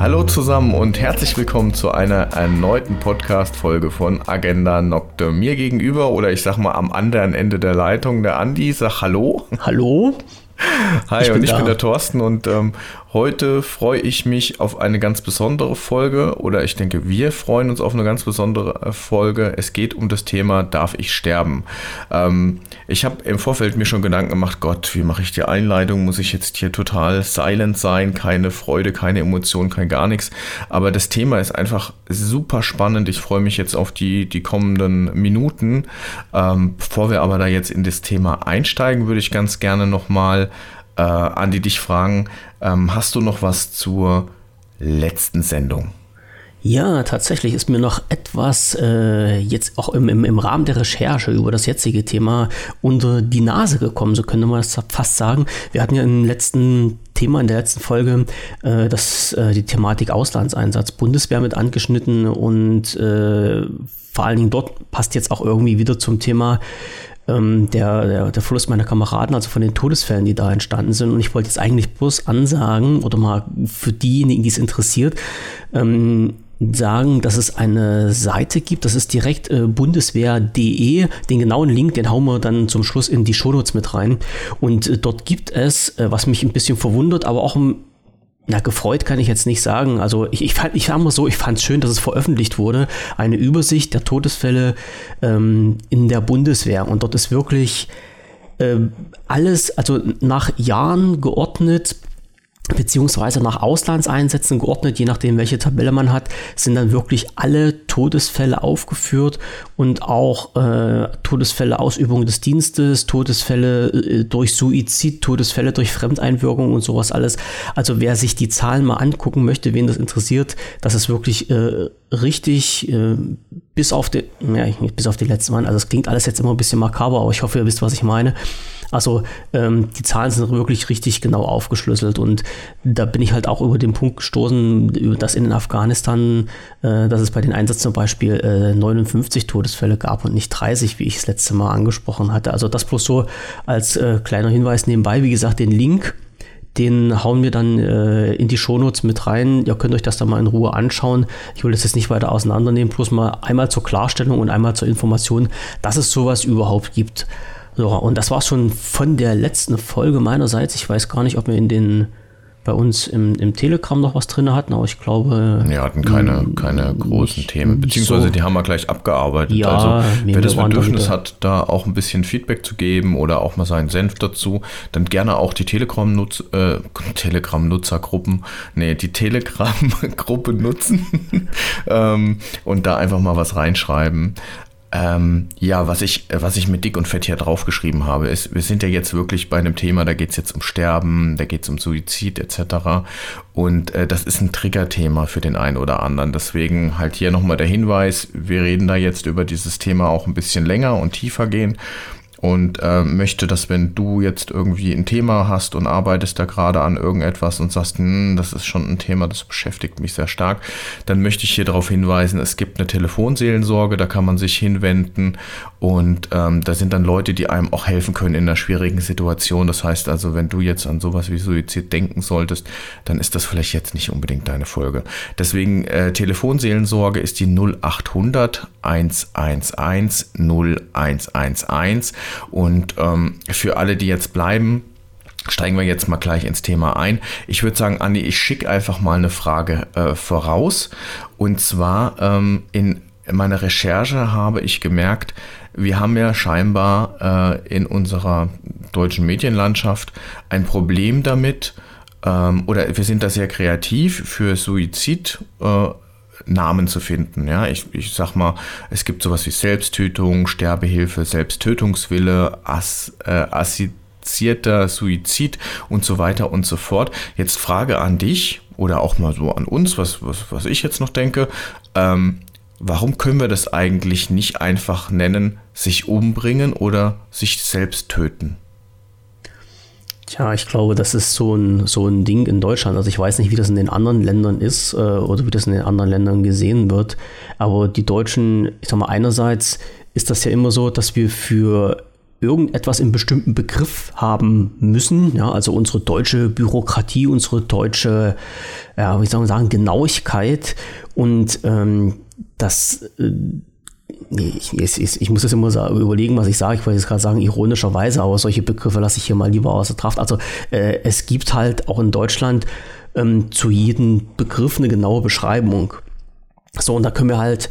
Hallo zusammen und herzlich willkommen zu einer erneuten Podcast-Folge von Agenda Nocte. Mir gegenüber oder ich sag mal am anderen Ende der Leitung der Andi. Sag Hallo. Hallo. Hi, ich und ich da. bin der Thorsten und ähm, heute freue ich mich auf eine ganz besondere Folge oder ich denke, wir freuen uns auf eine ganz besondere äh, Folge. Es geht um das Thema Darf ich sterben? Ähm, ich habe im Vorfeld mir schon Gedanken gemacht, Gott, wie mache ich die Einleitung? Muss ich jetzt hier total silent sein? Keine Freude, keine Emotion, kein gar nichts. Aber das Thema ist einfach super spannend. Ich freue mich jetzt auf die, die kommenden Minuten. Ähm, bevor wir aber da jetzt in das Thema einsteigen, würde ich ganz gerne nochmal äh, Andi, dich fragen, ähm, hast du noch was zur letzten Sendung? Ja, tatsächlich ist mir noch etwas äh, jetzt auch im, im, im Rahmen der Recherche über das jetzige Thema unter die Nase gekommen, so könnte man das fast sagen. Wir hatten ja im letzten Thema, in der letzten Folge, äh, das, äh, die Thematik Auslandseinsatz, Bundeswehr mit angeschnitten und äh, vor allen Dingen dort passt jetzt auch irgendwie wieder zum Thema ähm, der, der, der Verlust meiner Kameraden, also von den Todesfällen, die da entstanden sind. Und ich wollte jetzt eigentlich bloß ansagen oder mal für diejenigen, die es interessiert, ähm, sagen, dass es eine Seite gibt, das ist direkt äh, bundeswehr.de. Den genauen Link, den hauen wir dann zum Schluss in die Shownotes mit rein. Und äh, dort gibt es, äh, was mich ein bisschen verwundert, aber auch na, gefreut kann ich jetzt nicht sagen. Also ich, ich fand, ich sag mal so, ich fand es schön, dass es veröffentlicht wurde. Eine Übersicht der Todesfälle ähm, in der Bundeswehr. Und dort ist wirklich äh, alles, also nach Jahren geordnet, beziehungsweise nach Auslandseinsätzen geordnet, je nachdem, welche Tabelle man hat, sind dann wirklich alle Todesfälle aufgeführt und auch äh, Todesfälle Ausübung des Dienstes, Todesfälle äh, durch Suizid, Todesfälle durch Fremdeinwirkung und sowas alles. Also wer sich die Zahlen mal angucken möchte, wen das interessiert, das ist wirklich äh, richtig äh, bis auf die, ja, bis auf die letzten Mal. Also es klingt alles jetzt immer ein bisschen makaber, aber ich hoffe, ihr wisst, was ich meine. Also ähm, die Zahlen sind wirklich richtig genau aufgeschlüsselt und da bin ich halt auch über den Punkt gestoßen, dass in Afghanistan, äh, dass es bei den Einsätzen zum Beispiel äh, 59 Todesfälle gab und nicht 30, wie ich das letzte Mal angesprochen hatte. Also das bloß so als äh, kleiner Hinweis nebenbei. Wie gesagt, den Link den hauen wir dann äh, in die Shownotes mit rein. Ihr könnt euch das dann mal in Ruhe anschauen. Ich will das jetzt nicht weiter auseinandernehmen, bloß mal einmal zur Klarstellung und einmal zur Information, dass es sowas überhaupt gibt. So, und das war schon von der letzten Folge meinerseits. Ich weiß gar nicht, ob wir in den bei uns im, im Telegram noch was drin hatten, aber ich glaube. Wir hatten keine, keine großen Themen, beziehungsweise so. die haben wir gleich abgearbeitet. Ja, also wer das Bedürfnis hat, da auch ein bisschen Feedback zu geben oder auch mal seinen Senf dazu, dann gerne auch die Telegram-Nutz, äh, Telegram-Nutzergruppen, nee, die Telegram-Gruppe nutzen ähm, und da einfach mal was reinschreiben. Ähm, ja, was ich, was ich mit dick und fett hier draufgeschrieben habe, ist, wir sind ja jetzt wirklich bei einem Thema, da geht es jetzt um Sterben, da geht es um Suizid etc. Und äh, das ist ein Triggerthema für den einen oder anderen. Deswegen halt hier nochmal der Hinweis, wir reden da jetzt über dieses Thema auch ein bisschen länger und tiefer gehen und äh, möchte, dass wenn du jetzt irgendwie ein Thema hast und arbeitest da gerade an irgendetwas und sagst, hm, das ist schon ein Thema, das beschäftigt mich sehr stark, dann möchte ich hier darauf hinweisen, es gibt eine Telefonseelensorge, da kann man sich hinwenden und ähm, da sind dann Leute, die einem auch helfen können in einer schwierigen Situation. Das heißt also, wenn du jetzt an sowas wie Suizid denken solltest, dann ist das vielleicht jetzt nicht unbedingt deine Folge. Deswegen äh, Telefonseelensorge ist die 0800 111 0111 und ähm, für alle, die jetzt bleiben, steigen wir jetzt mal gleich ins Thema ein. Ich würde sagen, Andi, ich schicke einfach mal eine Frage äh, voraus. Und zwar ähm, in meiner Recherche habe ich gemerkt, wir haben ja scheinbar äh, in unserer deutschen Medienlandschaft ein Problem damit, ähm, oder wir sind da sehr kreativ für Suizid. Äh, Namen zu finden. Ja, ich, ich sag mal, es gibt sowas wie Selbsttötung, Sterbehilfe, Selbsttötungswille, Ass, äh, assizierter Suizid und so weiter und so fort. Jetzt Frage an dich oder auch mal so an uns, was, was, was ich jetzt noch denke. Ähm, warum können wir das eigentlich nicht einfach nennen, sich umbringen oder sich selbst töten? Tja, ich glaube, das ist so ein, so ein Ding in Deutschland. Also ich weiß nicht, wie das in den anderen Ländern ist äh, oder wie das in den anderen Ländern gesehen wird. Aber die Deutschen, ich sag mal, einerseits ist das ja immer so, dass wir für irgendetwas im bestimmten Begriff haben müssen. Ja, also unsere deutsche Bürokratie, unsere deutsche, ja, wie soll man sagen, Genauigkeit und ähm, das äh, ich, ich, ich, muss das immer überlegen, was ich sage. Ich wollte jetzt gerade sagen, ironischerweise, aber solche Begriffe lasse ich hier mal lieber außer Kraft. Also äh, es gibt halt auch in Deutschland ähm, zu jedem Begriff eine genaue Beschreibung. So, und da können wir halt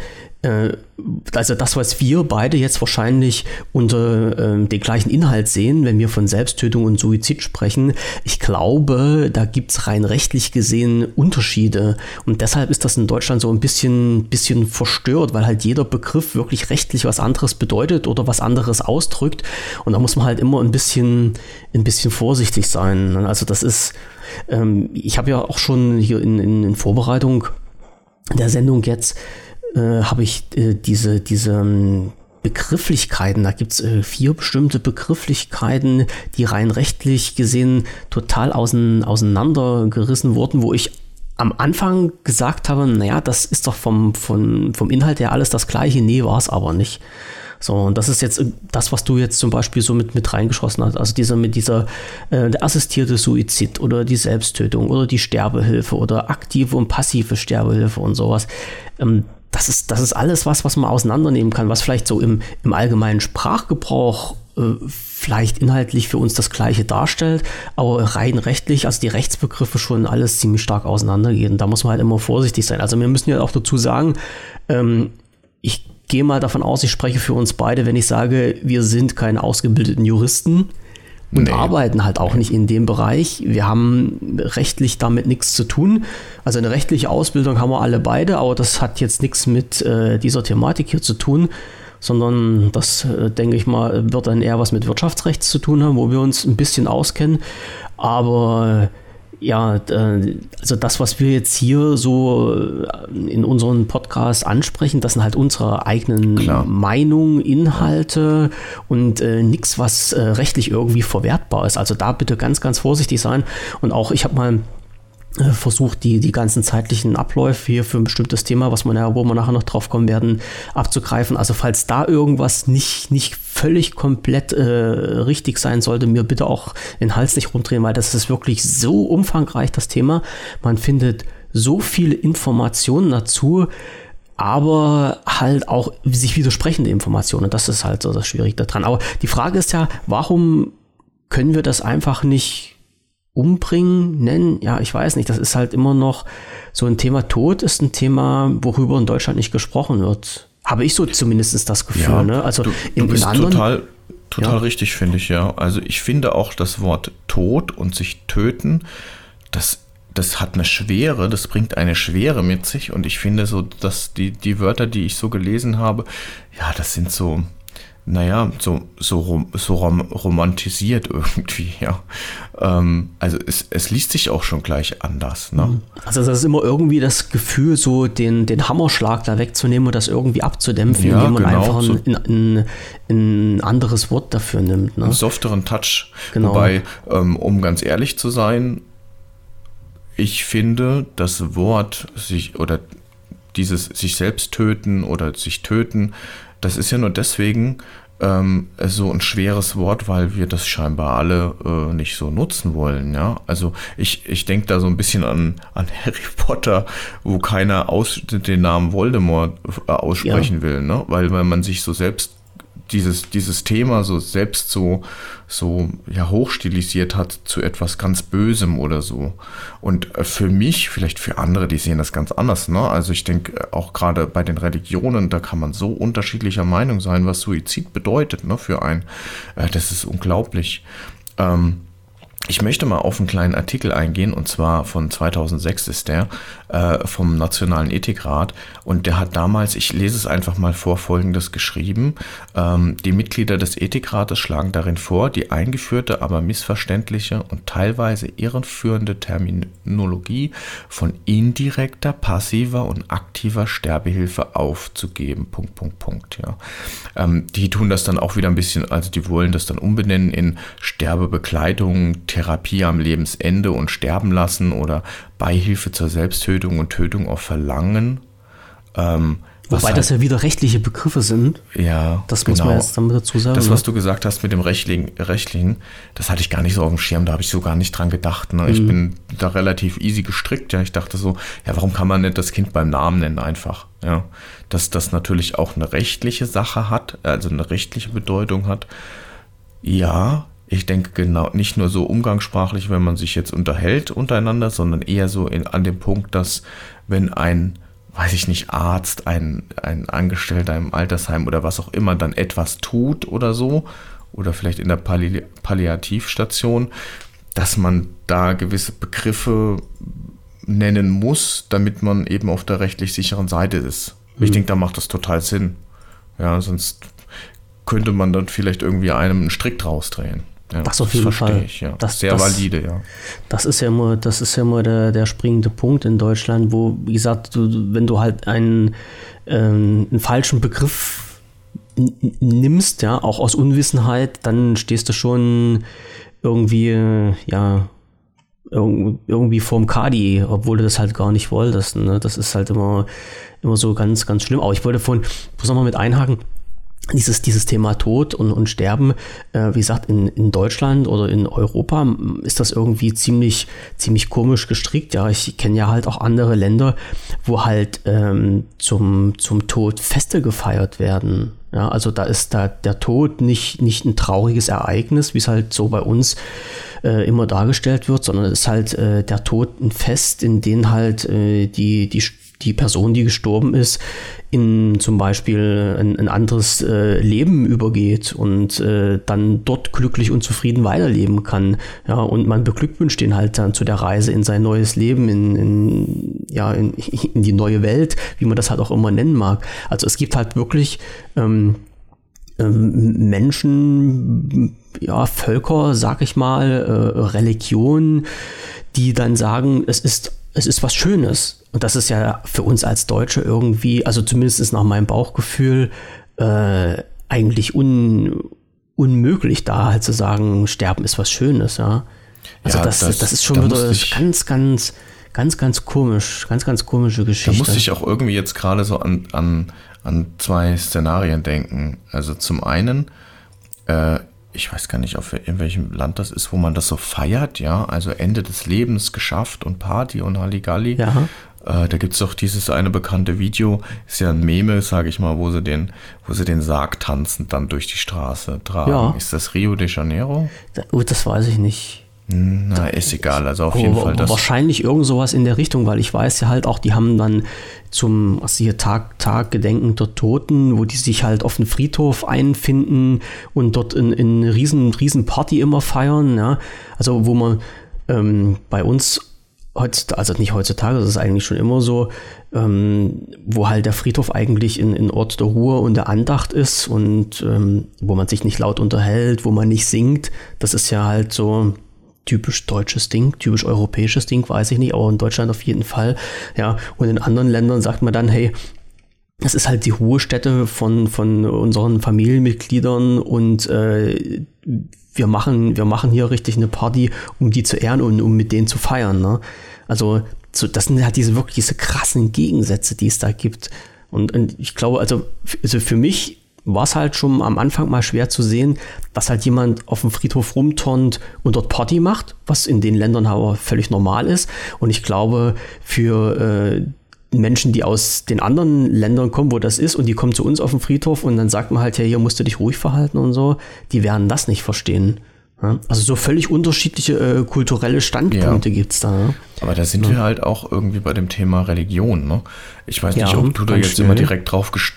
also das, was wir beide jetzt wahrscheinlich unter äh, den gleichen Inhalt sehen, wenn wir von Selbsttötung und Suizid sprechen, ich glaube, da gibt es rein rechtlich gesehen Unterschiede. Und deshalb ist das in Deutschland so ein bisschen, bisschen verstört, weil halt jeder Begriff wirklich rechtlich was anderes bedeutet oder was anderes ausdrückt. Und da muss man halt immer ein bisschen, ein bisschen vorsichtig sein. Also das ist, ähm, ich habe ja auch schon hier in, in, in Vorbereitung der Sendung jetzt äh, habe ich äh, diese, diese ähm, Begrifflichkeiten, da gibt es äh, vier bestimmte Begrifflichkeiten, die rein rechtlich gesehen total ausein, auseinandergerissen wurden, wo ich am Anfang gesagt habe, naja, das ist doch vom, vom, vom Inhalt her alles das gleiche. Nee, war es aber nicht. So, und das ist jetzt das, was du jetzt zum Beispiel so mit, mit reingeschossen hast. Also dieser mit dieser äh, der assistierte Suizid oder die Selbsttötung oder die Sterbehilfe oder aktive und passive Sterbehilfe und sowas. Ähm, das ist, das ist alles was, was man auseinandernehmen kann, was vielleicht so im, im allgemeinen Sprachgebrauch äh, vielleicht inhaltlich für uns das Gleiche darstellt, aber rein rechtlich, also die Rechtsbegriffe schon alles ziemlich stark auseinandergehen. Da muss man halt immer vorsichtig sein. Also wir müssen ja auch dazu sagen, ähm, ich gehe mal davon aus, ich spreche für uns beide, wenn ich sage, wir sind keine ausgebildeten Juristen und nee. arbeiten halt auch nicht in dem Bereich. Wir haben rechtlich damit nichts zu tun. Also eine rechtliche Ausbildung haben wir alle beide, aber das hat jetzt nichts mit äh, dieser Thematik hier zu tun, sondern das, äh, denke ich mal, wird dann eher was mit Wirtschaftsrecht zu tun haben, wo wir uns ein bisschen auskennen. Aber äh, ja, also das, was wir jetzt hier so äh, in unserem Podcast ansprechen, das sind halt unsere eigenen Klar. Meinungen, Inhalte und äh, nichts, was äh, rechtlich irgendwie verwertbar ist. Also da bitte ganz, ganz vorsichtig sein. Und auch ich habe mal äh, versucht, die, die ganzen zeitlichen Abläufe hier für ein bestimmtes Thema, was man ja, wo wir nachher noch drauf kommen werden, abzugreifen. Also falls da irgendwas nicht, nicht völlig komplett äh, richtig sein sollte, mir bitte auch den Hals nicht rumdrehen, weil das ist wirklich so umfangreich, das Thema. Man findet so viele Informationen dazu, aber halt auch sich widersprechende Informationen. Das ist halt so das Schwierige daran. Aber die Frage ist ja, warum können wir das einfach nicht umbringen nennen, ja, ich weiß nicht, das ist halt immer noch so ein Thema Tod ist ein Thema, worüber in Deutschland nicht gesprochen wird. Habe ich so zumindest das Gefühl, ja, ne? Also du, in, du bist in anderen, total, total ja. richtig, finde ich, ja. Also ich finde auch das Wort Tod und sich töten, das das hat eine Schwere, das bringt eine Schwere mit sich und ich finde so, dass die, die Wörter, die ich so gelesen habe, ja, das sind so, naja, so, so, so rom romantisiert irgendwie, ja. Ähm, also es, es liest sich auch schon gleich anders. Ne? Mhm. Also das ist immer irgendwie das Gefühl, so den, den Hammerschlag da wegzunehmen und das irgendwie abzudämpfen, ja, indem man genau, einfach ein, so ein, ein, anderes Wort dafür nimmt. Ne? Einen softeren Touch. Genau. Wobei, ähm, um ganz ehrlich zu sein, ich finde das Wort sich oder dieses sich selbst töten oder sich töten das ist ja nur deswegen ähm, so ein schweres Wort, weil wir das scheinbar alle äh, nicht so nutzen wollen. Ja, also ich, ich denke da so ein bisschen an, an Harry Potter, wo keiner aus, den Namen Voldemort äh, aussprechen ja. will, ne? weil, weil man sich so selbst dieses, dieses Thema so selbst so, so ja, hochstilisiert hat zu etwas ganz Bösem oder so. Und äh, für mich, vielleicht für andere, die sehen das ganz anders. Ne? Also ich denke äh, auch gerade bei den Religionen, da kann man so unterschiedlicher Meinung sein, was Suizid bedeutet ne, für einen. Äh, das ist unglaublich. Ähm, ich möchte mal auf einen kleinen Artikel eingehen, und zwar von 2006 ist der, äh, vom Nationalen Ethikrat. Und der hat damals, ich lese es einfach mal vor, folgendes geschrieben. Ähm, die Mitglieder des Ethikrates schlagen darin vor, die eingeführte, aber missverständliche und teilweise irreführende Terminologie von indirekter, passiver und aktiver Sterbehilfe aufzugeben. Punkt, Punkt, Punkt. Ja. Ähm, die tun das dann auch wieder ein bisschen, also die wollen das dann umbenennen in Sterbebekleidung, Therapie am Lebensende und sterben lassen oder Beihilfe zur Selbsttötung und Tötung auf Verlangen. Ähm, Wobei halt, das ja wieder rechtliche Begriffe sind. Ja, das genau. muss man genau. jetzt damit dazu sagen. Das, was ne? du gesagt hast mit dem rechtlichen, rechtlichen, das hatte ich gar nicht so auf dem Schirm, da habe ich so gar nicht dran gedacht. Ne? Mhm. Ich bin da relativ easy gestrickt. Ja, ich dachte so, ja, warum kann man nicht das Kind beim Namen nennen einfach? Ja, dass das natürlich auch eine rechtliche Sache hat, also eine rechtliche Bedeutung hat. Ja, ich denke genau, nicht nur so umgangssprachlich, wenn man sich jetzt unterhält untereinander, sondern eher so in, an dem Punkt, dass wenn ein weiß ich nicht, Arzt, ein, ein Angestellter im Altersheim oder was auch immer dann etwas tut oder so, oder vielleicht in der Palli Palliativstation, dass man da gewisse Begriffe nennen muss, damit man eben auf der rechtlich sicheren Seite ist. Mhm. Ich denke, da macht das total Sinn. Ja, sonst könnte man dann vielleicht irgendwie einem einen Strick draus drehen. Ja, das auf jeden Fall. Ich, ja. das, Sehr das, valide, ja. Das ist ja immer, das ist ja immer der, der springende Punkt in Deutschland, wo, wie gesagt, du, wenn du halt einen, ähm, einen falschen Begriff nimmst, ja, auch aus Unwissenheit, dann stehst du schon irgendwie, ja, irgendwie vorm Kadi, obwohl du das halt gar nicht wolltest. Ne? Das ist halt immer, immer so ganz, ganz schlimm. Aber ich wollte vorhin, muss nochmal mit einhaken, dieses, dieses Thema Tod und, und Sterben, äh, wie gesagt, in, in Deutschland oder in Europa ist das irgendwie ziemlich, ziemlich komisch gestrickt. Ja, ich kenne ja halt auch andere Länder, wo halt ähm, zum, zum Tod Feste gefeiert werden. Ja, also da ist da der Tod nicht, nicht ein trauriges Ereignis, wie es halt so bei uns äh, immer dargestellt wird, sondern es ist halt äh, der Tod ein Fest, in dem halt äh, die, die die Person, die gestorben ist, in zum Beispiel ein, ein anderes äh, Leben übergeht und äh, dann dort glücklich und zufrieden weiterleben kann. Ja, und man beglückwünscht ihn halt dann zu der Reise in sein neues Leben, in, in ja, in, in, die neue Welt, wie man das halt auch immer nennen mag. Also es gibt halt wirklich ähm, ähm, Menschen, ja, Völker, sag ich mal, äh, Religionen, die dann sagen, es ist es ist was Schönes. Und das ist ja für uns als Deutsche irgendwie, also zumindest nach meinem Bauchgefühl, äh, eigentlich un, unmöglich, da halt zu sagen, Sterben ist was Schönes, ja. Also ja, das, das, das, ist schon da wieder ich, ganz, ganz, ganz, ganz komisch, ganz, ganz komische Geschichte. Da musste ich auch irgendwie jetzt gerade so an, an, an zwei Szenarien denken. Also zum einen, äh, ich weiß gar nicht, auf in welchem Land das ist, wo man das so feiert, ja, also Ende des Lebens geschafft und Party und Halligalli. Ja. Äh, da gibt es doch dieses eine bekannte Video, ist ja ein Meme, sage ich mal, wo sie den, wo sie den Sarg tanzend dann durch die Straße tragen. Ja. Ist das Rio de Janeiro? Da, oh, das weiß ich nicht. Na, ist egal, also auf jeden Fall das. Wahrscheinlich irgend sowas in der Richtung, weil ich weiß ja halt auch, die haben dann zum, was hier Tag, Tag Gedenken der Toten, wo die sich halt auf den Friedhof einfinden und dort in, in riesen, riesen Party immer feiern, ja. Also, wo man ähm, bei uns heutzutage, also nicht heutzutage, das ist eigentlich schon immer so, ähm, wo halt der Friedhof eigentlich in, in Ort der Ruhe und der Andacht ist und ähm, wo man sich nicht laut unterhält, wo man nicht singt. Das ist ja halt so typisch deutsches Ding, typisch europäisches Ding, weiß ich nicht, aber in Deutschland auf jeden Fall. Ja, und in anderen Ländern sagt man dann, hey, das ist halt die Ruhestätte von, von unseren Familienmitgliedern und äh, wir machen, wir machen hier richtig eine Party, um die zu ehren und um mit denen zu feiern. Ne? Also so, das sind halt diese wirklich diese krassen Gegensätze, die es da gibt. Und, und ich glaube, also, also für mich war es halt schon am Anfang mal schwer zu sehen, dass halt jemand auf dem Friedhof rumturnt und dort Party macht, was in den Ländern aber völlig normal ist. Und ich glaube, für äh, Menschen, die aus den anderen Ländern kommen, wo das ist, und die kommen zu uns auf den Friedhof und dann sagt man halt, ja, hier musst du dich ruhig verhalten und so, die werden das nicht verstehen. Also so völlig unterschiedliche äh, kulturelle Standpunkte ja. gibt es da. Ne? Aber da sind ja. wir halt auch irgendwie bei dem Thema Religion. Ne? Ich weiß nicht, ob du da jetzt schnell. immer direkt drauf gest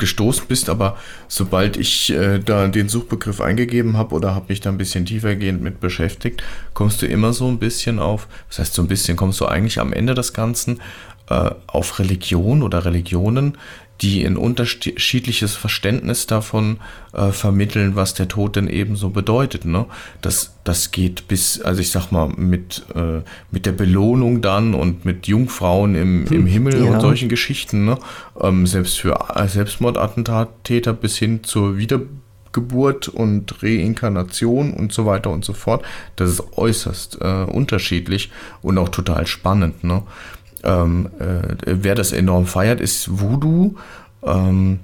gestoßen bist, aber sobald ich äh, da den Suchbegriff eingegeben habe oder habe mich da ein bisschen tiefergehend mit beschäftigt, kommst du immer so ein bisschen auf, das heißt so ein bisschen, kommst du eigentlich am Ende des Ganzen äh, auf Religion oder Religionen, die ein unterschiedliches Verständnis davon äh, vermitteln, was der Tod denn eben so bedeutet. Ne? Das, das geht bis, also ich sag mal, mit, äh, mit der Belohnung dann und mit Jungfrauen im, im hm, Himmel ja. und solchen Geschichten. Ne? Ähm, selbst für Selbstmordattentäter bis hin zur Wiedergeburt und Reinkarnation und so weiter und so fort. Das ist äußerst äh, unterschiedlich und auch total spannend. Ne? Ähm, äh, wer das enorm feiert, ist Voodoo. Ähm,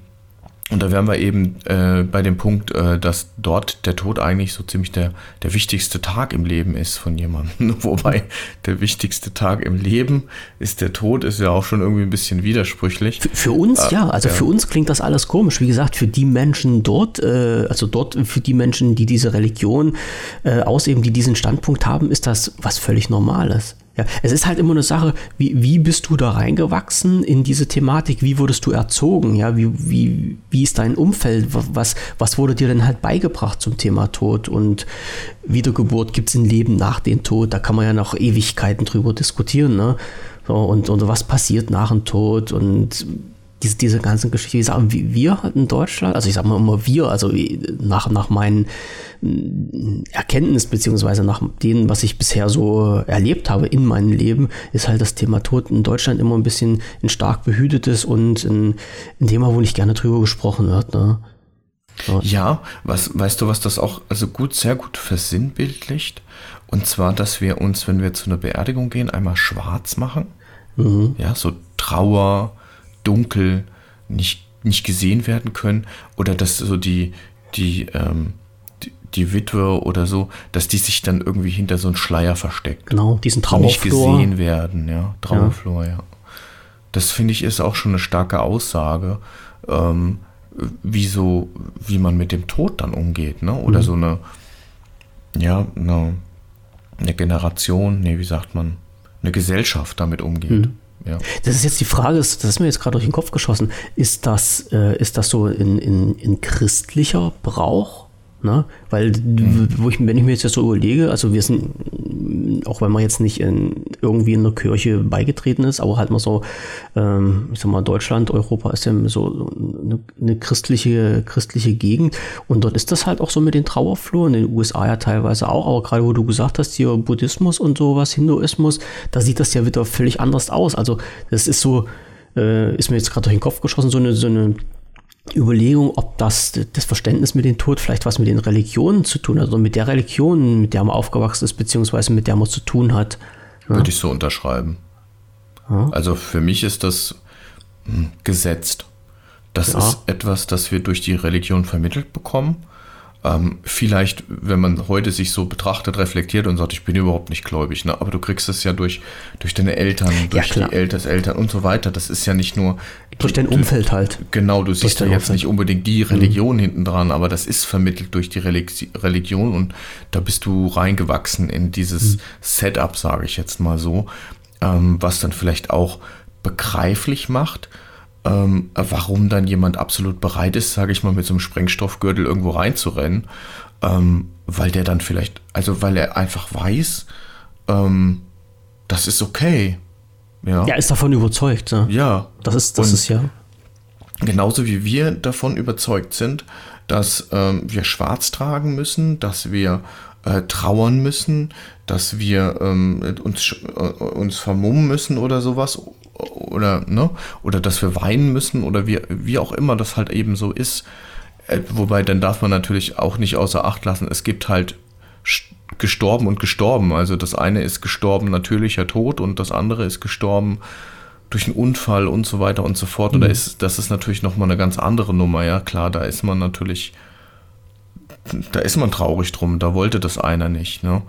und da wären wir eben äh, bei dem Punkt, äh, dass dort der Tod eigentlich so ziemlich der, der wichtigste Tag im Leben ist von jemandem. Wobei der wichtigste Tag im Leben ist der Tod, ist ja auch schon irgendwie ein bisschen widersprüchlich. Für, für uns äh, ja, also ja. für uns klingt das alles komisch. Wie gesagt, für die Menschen dort, äh, also dort für die Menschen, die diese Religion äh, ausüben, die diesen Standpunkt haben, ist das was völlig Normales. Ja, es ist halt immer eine Sache, wie, wie bist du da reingewachsen in diese Thematik? Wie wurdest du erzogen? Ja, wie, wie, wie ist dein Umfeld? Was, was wurde dir denn halt beigebracht zum Thema Tod und Wiedergeburt? Gibt es ein Leben nach dem Tod? Da kann man ja noch Ewigkeiten drüber diskutieren, ne? So, und, und was passiert nach dem Tod und diese, diese ganzen Geschichten, wie sagen wir halt in Deutschland, also ich sage mal immer wir, also nach, nach meinen mm, Erkenntnis beziehungsweise nach dem, was ich bisher so erlebt habe in meinem Leben, ist halt das Thema Tod in Deutschland immer ein bisschen ein stark behütetes und ein, ein Thema, wo nicht gerne drüber gesprochen wird. Ne? So. Ja, was, weißt du, was das auch also gut, sehr gut versinnbildlicht? Und zwar, dass wir uns, wenn wir zu einer Beerdigung gehen, einmal schwarz machen. Mhm. Ja, so Trauer, dunkel, nicht, nicht gesehen werden können oder dass so die, die, ähm, die, die, Witwe oder so, dass die sich dann irgendwie hinter so einen Schleier versteckt. Genau, diesen Trauerflor. Nicht gesehen werden, ja. Trauerflor, ja. ja. Das finde ich ist auch schon eine starke Aussage, ähm, wie so, wie man mit dem Tod dann umgeht, ne? Oder mhm. so eine, ja, eine, eine Generation, nee, wie sagt man, eine Gesellschaft damit umgeht. Mhm. Ja. Das ist jetzt die Frage, das ist mir jetzt gerade durch den Kopf geschossen. Ist das, äh, ist das so in, in, in christlicher Brauch? Ne? Weil, mhm. wo ich, wenn ich mir jetzt so überlege, also wir sind, auch wenn man jetzt nicht in, irgendwie in der Kirche beigetreten ist, aber halt mal so, ähm, ich sag mal, Deutschland, Europa ist ja so eine, eine, christliche, christliche Gegend und dort ist das halt auch so mit den Trauerfluren, in den USA ja teilweise auch, aber gerade wo du gesagt hast, hier Buddhismus und sowas, Hinduismus, da sieht das ja wieder völlig anders aus. Also, das ist so, äh, ist mir jetzt gerade durch den Kopf geschossen, so eine, so eine Überlegung, ob das, das Verständnis mit dem Tod vielleicht was mit den Religionen zu tun hat, also mit der Religion, mit der man aufgewachsen ist, beziehungsweise mit der man zu tun hat. Ja. Würde ich so unterschreiben. Ja. Also für mich ist das hm, gesetzt. Das ja. ist etwas, das wir durch die Religion vermittelt bekommen. Ähm, vielleicht, wenn man heute sich so betrachtet, reflektiert und sagt, ich bin überhaupt nicht gläubig, ne? aber du kriegst es ja durch, durch deine Eltern, durch ja, die Elternseltern und so weiter. Das ist ja nicht nur. Durch dein Umfeld halt. Genau, du siehst ja jetzt Umfeld. nicht unbedingt die Religion mhm. hinten dran, aber das ist vermittelt durch die Religion und da bist du reingewachsen in dieses mhm. Setup, sage ich jetzt mal so, ähm, was dann vielleicht auch begreiflich macht ähm, warum dann jemand absolut bereit ist, sage ich mal, mit so einem Sprengstoffgürtel irgendwo reinzurennen, ähm, weil der dann vielleicht, also weil er einfach weiß, ähm, das ist okay. Ja, er ist davon überzeugt. Ne? Ja. Das ist, das Und ist ja. Genauso wie wir davon überzeugt sind, dass ähm, wir schwarz tragen müssen, dass wir äh, trauern müssen, dass wir ähm, uns, äh, uns vermummen müssen oder sowas, oder, ne, oder dass wir weinen müssen oder wie, wie auch immer das halt eben so ist. Äh, wobei, dann darf man natürlich auch nicht außer Acht lassen, es gibt halt gestorben und gestorben. Also das eine ist gestorben natürlicher Tod und das andere ist gestorben durch einen Unfall und so weiter und so fort. Mhm. Und da ist, das ist natürlich nochmal eine ganz andere Nummer, ja klar, da ist man natürlich, da ist man traurig drum, da wollte das einer nicht. Ne?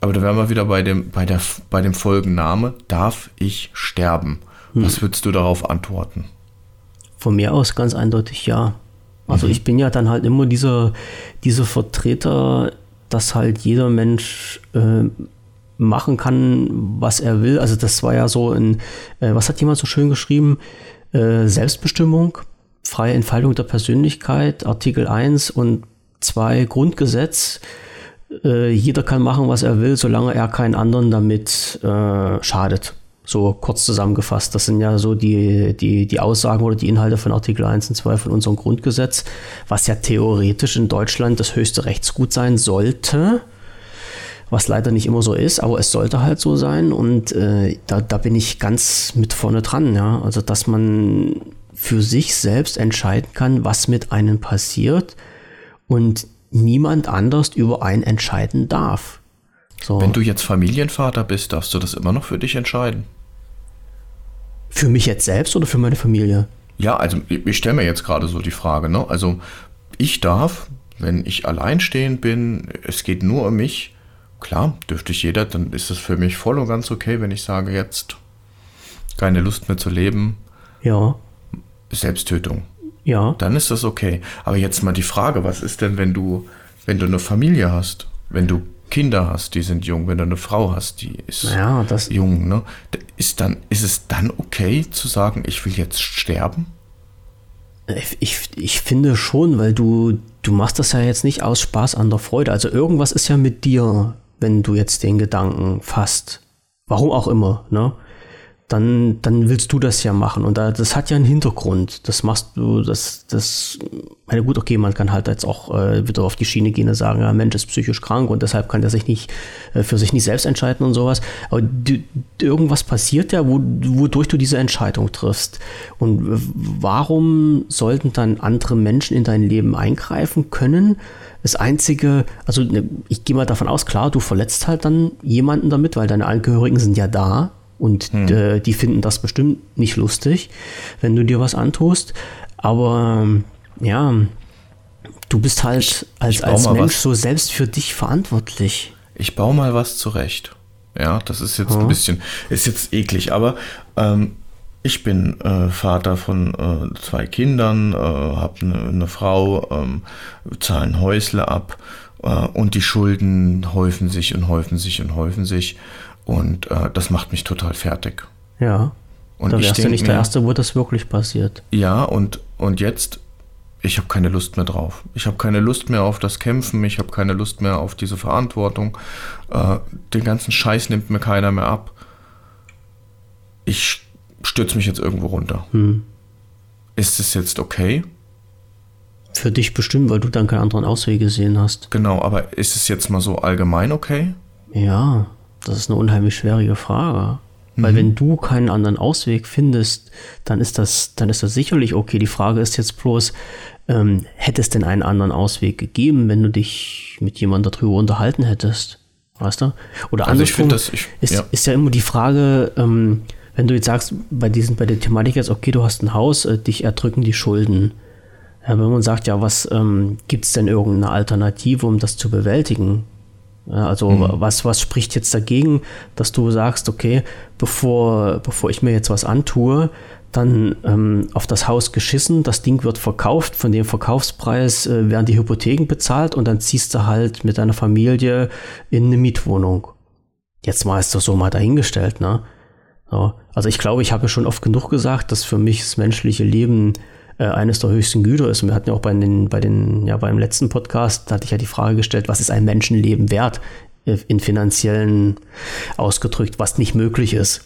Aber da wären wir wieder bei dem, bei der, bei dem Folgenname, darf ich sterben? Hm. Was würdest du darauf antworten? Von mir aus ganz eindeutig ja. Also mhm. ich bin ja dann halt immer dieser, dieser Vertreter, dass halt jeder Mensch äh, machen kann, was er will. Also das war ja so in, äh, was hat jemand so schön geschrieben? Äh, Selbstbestimmung, freie Entfaltung der Persönlichkeit, Artikel 1 und 2 Grundgesetz äh, jeder kann machen, was er will, solange er keinen anderen damit äh, schadet. So kurz zusammengefasst. Das sind ja so die, die, die Aussagen oder die Inhalte von Artikel 1 und 2 von unserem Grundgesetz, was ja theoretisch in Deutschland das höchste Rechtsgut sein sollte. Was leider nicht immer so ist, aber es sollte halt so sein. Und äh, da, da bin ich ganz mit vorne dran. Ja? Also, dass man für sich selbst entscheiden kann, was mit einem passiert und niemand anders über einen entscheiden darf. So. Wenn du jetzt Familienvater bist, darfst du das immer noch für dich entscheiden. Für mich jetzt selbst oder für meine Familie? Ja, also ich stelle mir jetzt gerade so die Frage, ne? Also ich darf, wenn ich alleinstehend bin, es geht nur um mich, klar, dürfte ich jeder, dann ist es für mich voll und ganz okay, wenn ich sage, jetzt keine Lust mehr zu leben. Ja. Selbsttötung. Ja. Dann ist das okay. Aber jetzt mal die Frage, was ist denn, wenn du, wenn du eine Familie hast, wenn du Kinder hast, die sind jung, wenn du eine Frau hast, die ist ja, das jung, ne? Ist, dann, ist es dann okay zu sagen, ich will jetzt sterben? Ich, ich finde schon, weil du, du machst das ja jetzt nicht aus Spaß an der Freude. Also irgendwas ist ja mit dir, wenn du jetzt den Gedanken fasst. Warum auch immer, ne? Dann, dann willst du das ja machen. Und das hat ja einen Hintergrund. Das machst du, das, das, meine gut, okay, man kann halt jetzt auch äh, wieder auf die Schiene gehen und sagen, ja, Mensch ist psychisch krank und deshalb kann er sich nicht, äh, für sich nicht selbst entscheiden und sowas. Aber du, irgendwas passiert ja, wo, wodurch du diese Entscheidung triffst. Und warum sollten dann andere Menschen in dein Leben eingreifen können? Das Einzige, also ne, ich gehe mal davon aus, klar, du verletzt halt dann jemanden damit, weil deine Angehörigen sind ja da und hm. äh, die finden das bestimmt nicht lustig, wenn du dir was antust. Aber ähm, ja, du bist halt ich, als, ich als Mensch was. so selbst für dich verantwortlich. Ich baue mal was zurecht. Ja, das ist jetzt ja. ein bisschen, ist jetzt eklig, aber ähm, ich bin äh, Vater von äh, zwei Kindern, äh, habe eine, eine Frau, ähm, zahlen Häusle ab äh, und die Schulden häufen sich und häufen sich und häufen sich. Und äh, das macht mich total fertig. Ja. Und da wärst du nicht mir, der Erste, wo das wirklich passiert. Ja, und, und jetzt, ich habe keine Lust mehr drauf. Ich habe keine Lust mehr auf das Kämpfen, ich habe keine Lust mehr auf diese Verantwortung. Äh, den ganzen Scheiß nimmt mir keiner mehr ab. Ich stürze mich jetzt irgendwo runter. Hm. Ist es jetzt okay? Für dich bestimmt, weil du dann keinen anderen Ausweg gesehen hast. Genau, aber ist es jetzt mal so allgemein okay? Ja. Das ist eine unheimlich schwierige Frage. Mhm. Weil wenn du keinen anderen Ausweg findest, dann ist das, dann ist das sicherlich okay. Die Frage ist jetzt bloß, ähm, hätte es denn einen anderen Ausweg gegeben, wenn du dich mit jemandem darüber unterhalten hättest? Weißt du? Oder also andersrum das, ich, ist, ja. ist ja immer die Frage, ähm, wenn du jetzt sagst, bei diesen, bei der Thematik jetzt, okay, du hast ein Haus, äh, dich erdrücken die Schulden. Ja, wenn man sagt, ja, was ähm, gibt es denn irgendeine Alternative, um das zu bewältigen? Also mhm. was, was spricht jetzt dagegen, dass du sagst, okay, bevor, bevor ich mir jetzt was antue, dann ähm, auf das Haus geschissen, das Ding wird verkauft, von dem Verkaufspreis äh, werden die Hypotheken bezahlt und dann ziehst du halt mit deiner Familie in eine Mietwohnung. Jetzt mal ist das so mal dahingestellt, ne? So. Also ich glaube, ich habe schon oft genug gesagt, dass für mich das menschliche Leben äh, eines der höchsten Güter ist. Und wir hatten ja auch bei den, bei den, ja, beim letzten Podcast, da hatte ich ja die Frage gestellt, was ist ein Menschenleben wert äh, in finanziellen ausgedrückt, was nicht möglich ist.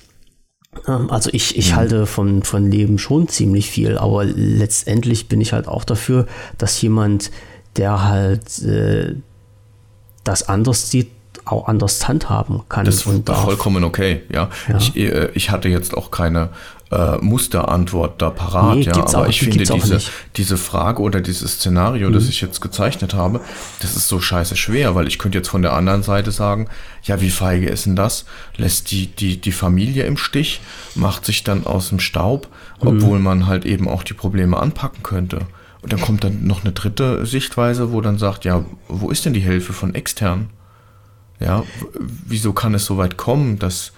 Ähm, also ich, ich mhm. halte von, von Leben schon ziemlich viel, aber letztendlich bin ich halt auch dafür, dass jemand, der halt äh, das anders sieht, auch anders handhaben kann. Das ist vollkommen okay, ja. ja. Ich, äh, ich hatte jetzt auch keine äh, Musterantwort da parat, nee, ja. Aber auch, ich finde diese, diese Frage oder dieses Szenario, mhm. das ich jetzt gezeichnet habe, das ist so scheiße schwer, weil ich könnte jetzt von der anderen Seite sagen, ja, wie feige ist denn das? Lässt die, die, die Familie im Stich, macht sich dann aus dem Staub, mhm. obwohl man halt eben auch die Probleme anpacken könnte. Und dann kommt dann noch eine dritte Sichtweise, wo dann sagt, ja, wo ist denn die Hilfe von extern? Ja, wieso kann es so weit kommen, dass,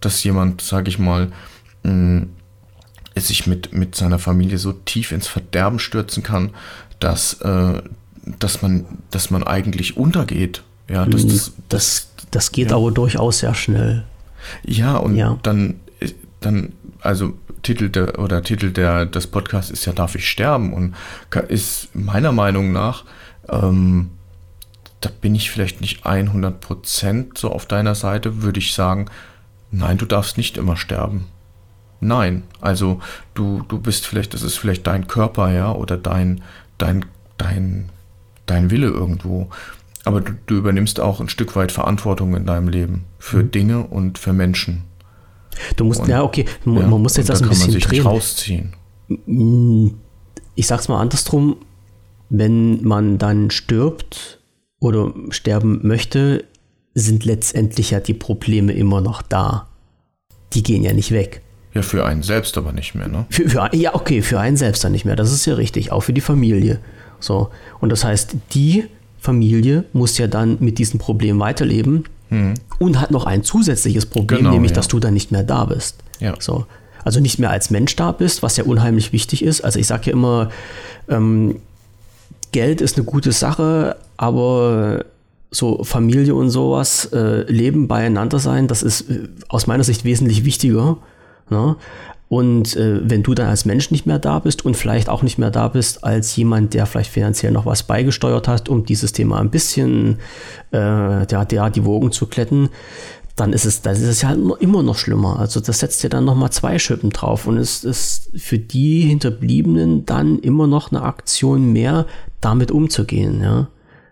dass jemand, sage ich mal, sich mit, mit seiner Familie so tief ins Verderben stürzen kann, dass, äh, dass, man, dass man eigentlich untergeht. Ja, dass das, das, das geht ja. aber durchaus sehr schnell. Ja, und ja. dann, dann, also Titel der oder Titel der des Podcasts ist ja Darf ich sterben? Und ist meiner Meinung nach, ähm, da bin ich vielleicht nicht 100% so auf deiner Seite, würde ich sagen, nein, du darfst nicht immer sterben. Nein, also du, du bist vielleicht, das ist vielleicht dein Körper, ja, oder dein, dein, dein, dein Wille irgendwo. Aber du, du übernimmst auch ein Stück weit Verantwortung in deinem Leben für mhm. Dinge und für Menschen. Du musst, und, ja, okay, man, ja, muss jetzt das da ein bisschen drehen. rausziehen. Ich sag's mal andersrum, wenn man dann stirbt oder sterben möchte, sind letztendlich ja die Probleme immer noch da. Die gehen ja nicht weg. Ja, für einen selbst aber nicht mehr, ne? Für, für, ja, okay, für einen selbst dann nicht mehr. Das ist ja richtig. Auch für die Familie. So. Und das heißt, die Familie muss ja dann mit diesem Problem weiterleben mhm. und hat noch ein zusätzliches Problem, genau, nämlich, ja. dass du dann nicht mehr da bist. Ja. So. Also nicht mehr als Mensch da bist, was ja unheimlich wichtig ist. Also ich sage ja immer, ähm, Geld ist eine gute Sache, aber so Familie und sowas, äh, Leben beieinander sein, das ist äh, aus meiner Sicht wesentlich wichtiger. Ne? Und äh, wenn du dann als Mensch nicht mehr da bist und vielleicht auch nicht mehr da bist als jemand, der vielleicht finanziell noch was beigesteuert hat, um dieses Thema ein bisschen äh, der, der die Wogen zu kletten, dann ist es, das ist es ja immer noch schlimmer. Also das setzt ja dann nochmal zwei Schippen drauf und es ist für die Hinterbliebenen dann immer noch eine Aktion mehr, damit umzugehen, ja.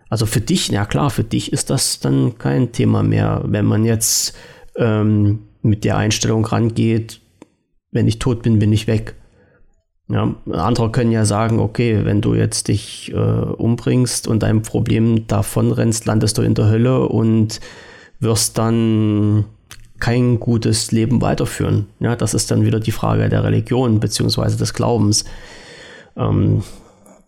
Also für dich, ja klar, für dich ist das dann kein Thema mehr, wenn man jetzt ähm, mit der Einstellung rangeht, wenn ich tot bin, bin ich weg. Ja, andere können ja sagen, okay, wenn du jetzt dich äh, umbringst und deinem Problem davonrennst, landest du in der Hölle und wirst dann kein gutes Leben weiterführen. Ja, das ist dann wieder die Frage der Religion bzw. des Glaubens. Ähm,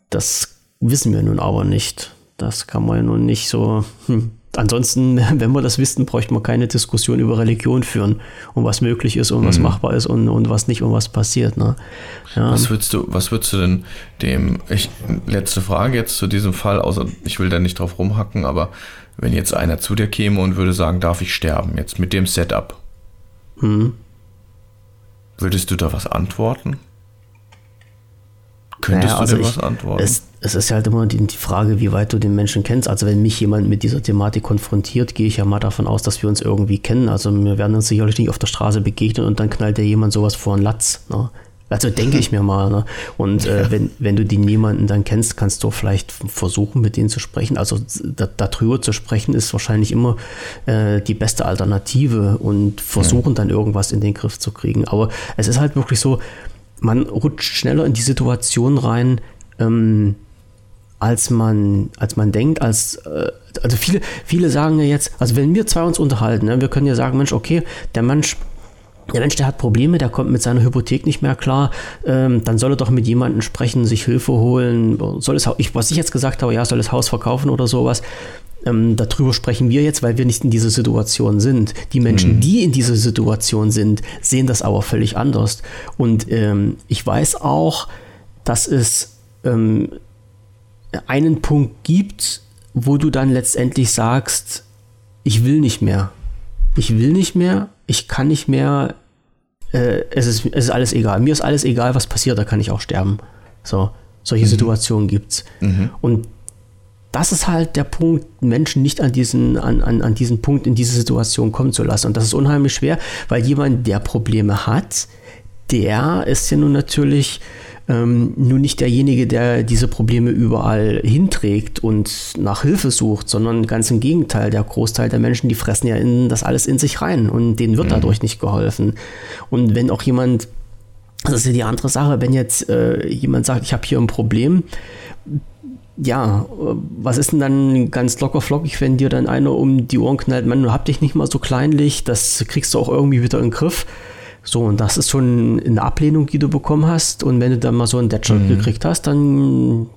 das wissen wir nun aber nicht. Das kann man nun nicht so. Hm, ansonsten, wenn wir das wissen, bräuchte man keine Diskussion über Religion führen und was möglich ist und mhm. was machbar ist und, und was nicht und was passiert. Ne? Ja. Was würdest du, was würdest du denn dem, ich, letzte Frage jetzt zu diesem Fall, außer ich will da nicht drauf rumhacken, aber wenn jetzt einer zu dir käme und würde sagen, darf ich sterben, jetzt mit dem Setup, mhm. würdest du da was antworten? Könntest naja, also du dir ich, was antworten? Es, es, ist halt immer die, die, Frage, wie weit du den Menschen kennst. Also wenn mich jemand mit dieser Thematik konfrontiert, gehe ich ja mal davon aus, dass wir uns irgendwie kennen. Also wir werden uns sicherlich nicht auf der Straße begegnen und dann knallt dir jemand sowas vor einen Latz. Ne? Also denke ich mir mal. Ne? Und äh, wenn, wenn du den jemanden dann kennst, kannst du vielleicht versuchen, mit denen zu sprechen. Also da, darüber zu sprechen ist wahrscheinlich immer äh, die beste Alternative und versuchen mhm. dann irgendwas in den Griff zu kriegen. Aber es ist halt wirklich so, man rutscht schneller in die Situation rein, ähm, als man, als man denkt, als, äh, also viele, viele sagen ja jetzt, also wenn wir zwei uns unterhalten, ne, wir können ja sagen, Mensch, okay, der Mensch, der Mensch, der hat Probleme, der kommt mit seiner Hypothek nicht mehr klar, ähm, dann soll er doch mit jemandem sprechen, sich Hilfe holen, soll es, ich, was ich jetzt gesagt habe, ja, soll das Haus verkaufen oder sowas. Ähm, darüber sprechen wir jetzt, weil wir nicht in dieser Situation sind. Die Menschen, mhm. die in dieser Situation sind, sehen das aber völlig anders. Und ähm, ich weiß auch, dass es ähm, einen Punkt gibt, wo du dann letztendlich sagst, ich will nicht mehr. Ich will nicht mehr, ich kann nicht mehr, äh, es, ist, es ist alles egal. Mir ist alles egal, was passiert, da kann ich auch sterben. So, solche mhm. Situationen gibt's. Mhm. Und das ist halt der Punkt, Menschen nicht an diesen, an, an, an diesen Punkt, in diese Situation kommen zu lassen. Und das ist unheimlich schwer, weil jemand, der Probleme hat, der ist ja nun natürlich ähm, nun nicht derjenige, der diese Probleme überall hinträgt und nach Hilfe sucht, sondern ganz im Gegenteil. Der Großteil der Menschen, die fressen ja in das alles in sich rein und denen wird mhm. dadurch nicht geholfen. Und wenn auch jemand, das ist ja die andere Sache, wenn jetzt äh, jemand sagt, ich habe hier ein Problem, ja, was ist denn dann ganz locker flockig, wenn dir dann einer um die Ohren knallt, man, du hab dich nicht mal so kleinlich, das kriegst du auch irgendwie wieder in den Griff. So, und das ist schon eine Ablehnung, die du bekommen hast. Und wenn du dann mal so einen Deadshot mhm. gekriegt hast, dann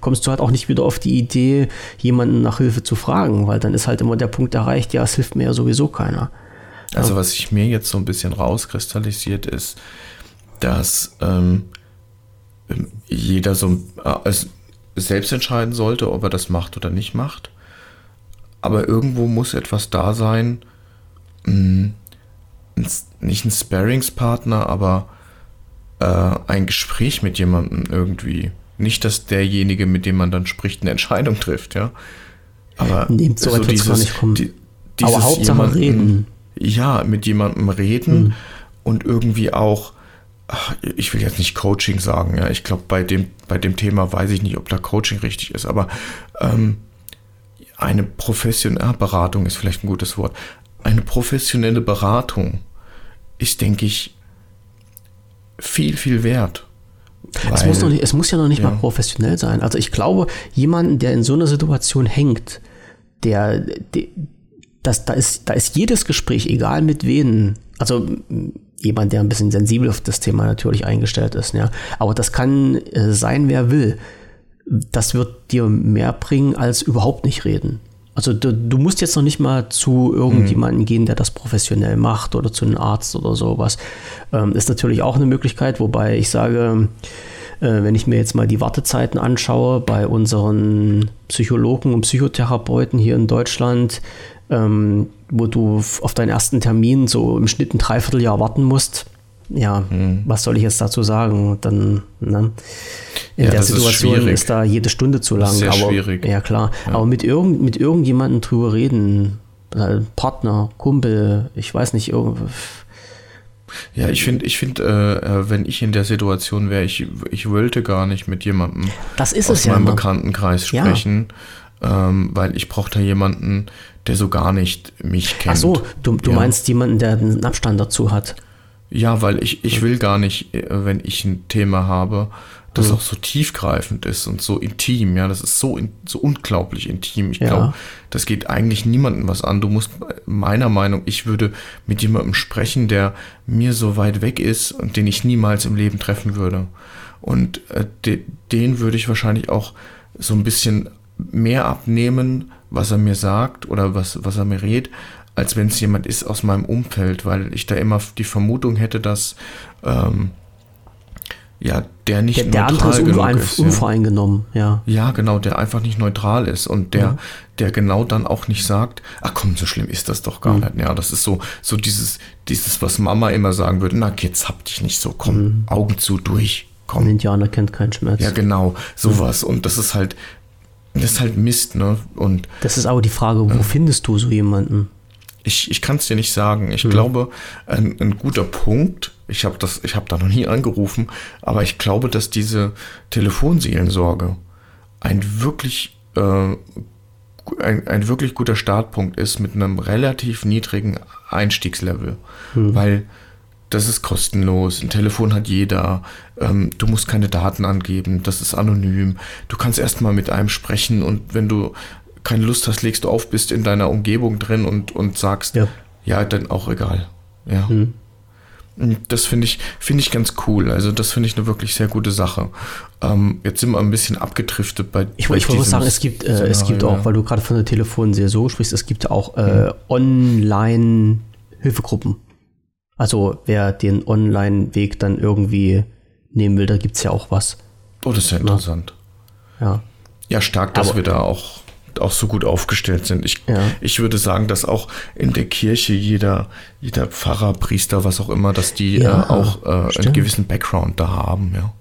kommst du halt auch nicht wieder auf die Idee, jemanden nach Hilfe zu fragen, weil dann ist halt immer der Punkt erreicht, ja, es hilft mir ja sowieso keiner. Also, was sich mir jetzt so ein bisschen rauskristallisiert ist, dass ähm, jeder so, äh, selbst entscheiden sollte, ob er das macht oder nicht macht. Aber irgendwo muss etwas da sein, mh, hm, nicht ein Sparringspartner, aber äh, ein Gespräch mit jemandem irgendwie. Nicht, dass derjenige, mit dem man dann spricht, eine Entscheidung trifft, ja. Aber Nehmt so, so dieses, nicht kommen. Die, aber Hauptsache reden. Ja, mit jemandem reden hm. und irgendwie auch ich will jetzt nicht Coaching sagen, ja, ich glaube, bei dem, bei dem Thema weiß ich nicht, ob da Coaching richtig ist, aber ähm, eine professionelle Beratung ist vielleicht ein gutes Wort. Eine professionelle Beratung ist, denke ich, viel, viel wert. es, muss nicht, es, muss ja noch nicht ja. mal professionell sein. Also ich glaube, jemanden, der in so einer Situation hängt, der, der das, da, ist, da ist jedes Gespräch, egal mit wem, also jemand, der ein bisschen sensibel auf das Thema natürlich eingestellt ist, ja. Aber das kann äh, sein, wer will. Das wird dir mehr bringen, als überhaupt nicht reden. Also du, du musst jetzt noch nicht mal zu irgendjemandem mhm. gehen, der das professionell macht oder zu einem Arzt oder sowas. Ähm, ist natürlich auch eine Möglichkeit, wobei ich sage, äh, wenn ich mir jetzt mal die Wartezeiten anschaue bei unseren Psychologen und Psychotherapeuten hier in Deutschland, ähm, wo du auf deinen ersten Termin so im Schnitt ein Dreivierteljahr warten musst. Ja, hm. was soll ich jetzt dazu sagen? Dann, ne? In ja, der Situation ist, ist, da jede Stunde zu lang. sehr aber, schwierig. Ja, klar. Ja. Aber mit, irgend, mit irgendjemandem drüber reden, äh, Partner, Kumpel, ich weiß nicht, irgendwie. Ja, ich finde, ich finde, äh, äh, wenn ich in der Situation wäre, ich, ich wollte gar nicht mit jemandem das ist aus es meinem ja Bekanntenkreis sprechen, ja. Ähm, weil ich brauche da jemanden, der so gar nicht mich kennt. Ach so, du, du ja. meinst jemanden, der einen Abstand dazu hat. Ja, weil ich, ich will gar nicht, äh, wenn ich ein Thema habe, das mhm. auch so tiefgreifend ist und so intim, ja, das ist so, so unglaublich intim. Ich ja. glaube, das geht eigentlich niemandem was an. Du musst, meiner Meinung, ich würde mit jemandem sprechen, der mir so weit weg ist und den ich niemals im Leben treffen würde. Und äh, de, den würde ich wahrscheinlich auch so ein bisschen mehr abnehmen, was er mir sagt oder was, was er mir redet, als wenn es jemand ist aus meinem Umfeld, weil ich da immer die Vermutung hätte, dass ähm, ja, der nicht der, der neutral andere ist genug ist. Unvoreingenommen, ja. Ja, genau, der einfach nicht neutral ist und der, ja. der genau dann auch nicht sagt, ach komm, so schlimm ist das doch gar mhm. nicht. Ja, das ist so, so dieses, dieses, was Mama immer sagen würde, na, jetzt hab dich nicht so, komm, mhm. Augen zu, durch, komm. Ein Indianer kennt keinen Schmerz. Ja, genau, sowas. Mhm. Und das ist halt, das ist halt Mist, ne? Und das ist aber die Frage, wo äh, findest du so jemanden? Ich, ich kann es dir nicht sagen. Ich hm. glaube, ein, ein, guter Punkt, ich habe das, ich habe da noch nie angerufen, aber ich glaube, dass diese Telefonseelensorge ein wirklich, äh, ein, ein wirklich guter Startpunkt ist mit einem relativ niedrigen Einstiegslevel. Hm. Weil das ist kostenlos, ein Telefon hat jeder, ähm, du musst keine Daten angeben, das ist anonym. Du kannst erstmal mit einem sprechen und wenn du keine Lust hast, legst du auf, bist in deiner Umgebung drin und, und sagst, ja, ja dann auch egal. Ja. Mhm. Das finde ich, finde ich ganz cool. Also, das finde ich eine wirklich sehr gute Sache. Ähm, jetzt sind wir ein bisschen abgedriftet bei. Ich, ich wollte sagen, es gibt, äh, es gibt auch, weil du gerade von der Telefonserie so sprichst, es gibt auch äh, mhm. Online-Hilfegruppen. Also wer den Online-Weg dann irgendwie nehmen will, da gibt es ja auch was. Oh, das ist ja interessant. Ja. Ja, stark, dass Aber, wir da auch, auch so gut aufgestellt sind. Ich, ja. ich würde sagen, dass auch in der Kirche jeder, jeder Pfarrer, Priester, was auch immer, dass die ja, äh, auch äh, einen gewissen Background da haben, ja.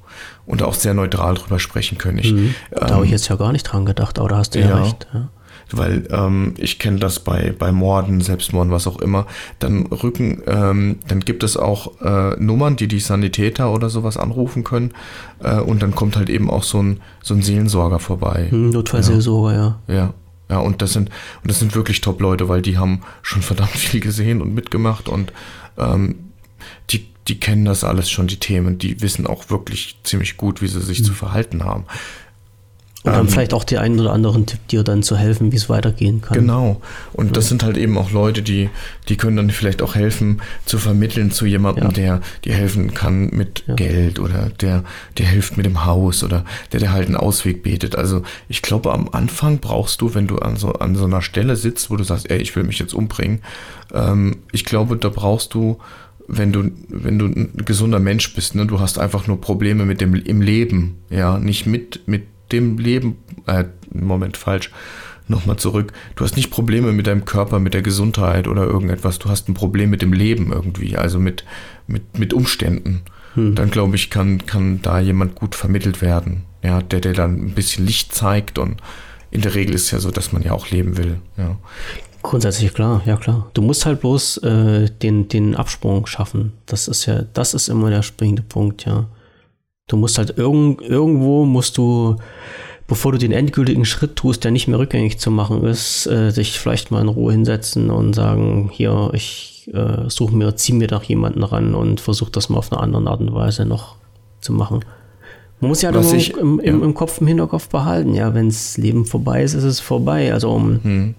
Und auch sehr neutral drüber sprechen können. Ich, mhm. Da ähm, habe ich jetzt ja gar nicht dran gedacht, aber da hast du ja, ja recht. Ja weil ähm, ich kenne das bei, bei Morden, Selbstmorden, was auch immer, dann rücken, ähm, dann gibt es auch äh, Nummern, die die Sanitäter oder sowas anrufen können äh, und dann kommt halt eben auch so ein, so ein Seelensorger vorbei. Hm, Notfallseelsorger, ja. ja. Ja. Ja, und das sind, und das sind wirklich Top-Leute, weil die haben schon verdammt viel gesehen und mitgemacht und ähm, die, die kennen das alles schon, die Themen, die wissen auch wirklich ziemlich gut, wie sie sich mhm. zu verhalten haben. Und dann ähm, vielleicht auch die einen oder anderen Tipp, dir dann zu helfen, wie es weitergehen kann. Genau. Und ja. das sind halt eben auch Leute, die, die können dann vielleicht auch helfen, zu vermitteln zu jemandem, ja. der dir helfen kann mit ja. Geld oder der dir hilft mit dem Haus oder der dir halt einen Ausweg betet. Also ich glaube, am Anfang brauchst du, wenn du an so, an so einer Stelle sitzt, wo du sagst, ey, ich will mich jetzt umbringen, ähm, ich glaube, da brauchst du wenn du, wenn du ein gesunder Mensch bist, ne, du hast einfach nur Probleme mit dem im Leben, ja, nicht mit, mit dem Leben, äh, Moment, falsch, nochmal zurück. Du hast nicht Probleme mit deinem Körper, mit der Gesundheit oder irgendetwas. Du hast ein Problem mit dem Leben irgendwie, also mit, mit, mit Umständen. Hm. Dann glaube ich, kann, kann da jemand gut vermittelt werden. Ja, der, der dann ein bisschen Licht zeigt und in der Regel ist es ja so, dass man ja auch leben will. Ja. Grundsätzlich klar, ja klar. Du musst halt bloß äh, den, den Absprung schaffen. Das ist ja, das ist immer der springende Punkt, ja. Du musst halt irgend, irgendwo musst du, bevor du den endgültigen Schritt tust, der nicht mehr rückgängig zu machen ist, äh, dich vielleicht mal in Ruhe hinsetzen und sagen, hier, ich äh, suche mir, zieh mir doch jemanden ran und versuche das mal auf eine andere Art und Weise noch zu machen. Man muss ja ich, im, im, ja. im, Kopf, im Hinterkopf behalten, ja, wenn das Leben vorbei ist, ist es vorbei. Also hm.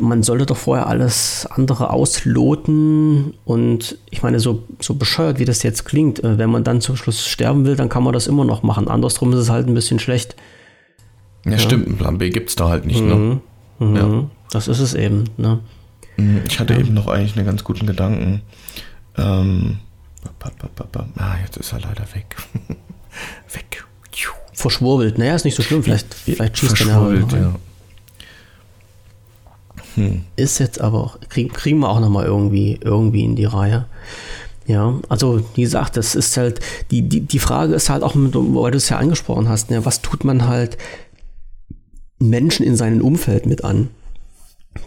Man sollte doch vorher alles andere ausloten und ich meine, so, so bescheuert, wie das jetzt klingt, äh, wenn man dann zum Schluss sterben will, dann kann man das immer noch machen. Andersrum ist es halt ein bisschen schlecht. Ja, ja. stimmt, Plan B gibt es da halt nicht, ne? mhm. ne? Mhm. Ja. Das ist es eben, ne? Mhm, ich hatte ja. eben noch eigentlich einen ganz guten Gedanken. Ähm, ah, jetzt ist er leider weg. weg. Verschwurbelt. Naja, ist nicht so schlimm. Vielleicht, vielleicht schießt er ja. Hm. Ist jetzt aber auch, krieg, kriegen wir auch nochmal irgendwie, irgendwie in die Reihe. Ja, also wie gesagt, das ist halt, die, die, die Frage ist halt auch, weil du es ja angesprochen hast, ne, was tut man halt Menschen in seinem Umfeld mit an?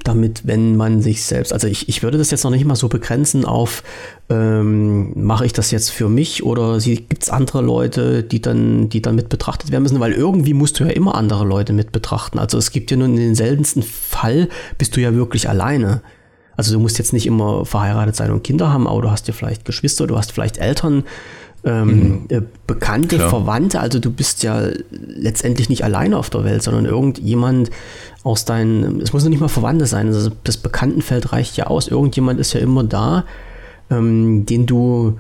Damit, wenn man sich selbst, also ich, ich würde das jetzt noch nicht mal so begrenzen auf, ähm, mache ich das jetzt für mich oder gibt es andere Leute, die dann, die dann mit betrachtet werden müssen, weil irgendwie musst du ja immer andere Leute mit betrachten. Also es gibt ja nur in den seltensten Fall, bist du ja wirklich alleine. Also du musst jetzt nicht immer verheiratet sein und Kinder haben, aber du hast ja vielleicht Geschwister, du hast vielleicht Eltern, ähm, mhm. Äh, Bekannte, Klar. Verwandte. Also du bist ja letztendlich nicht alleine auf der Welt, sondern irgendjemand aus deinen, es muss nicht mal Verwandte sein, also das Bekanntenfeld reicht ja aus. Irgendjemand ist ja immer da, ähm, den du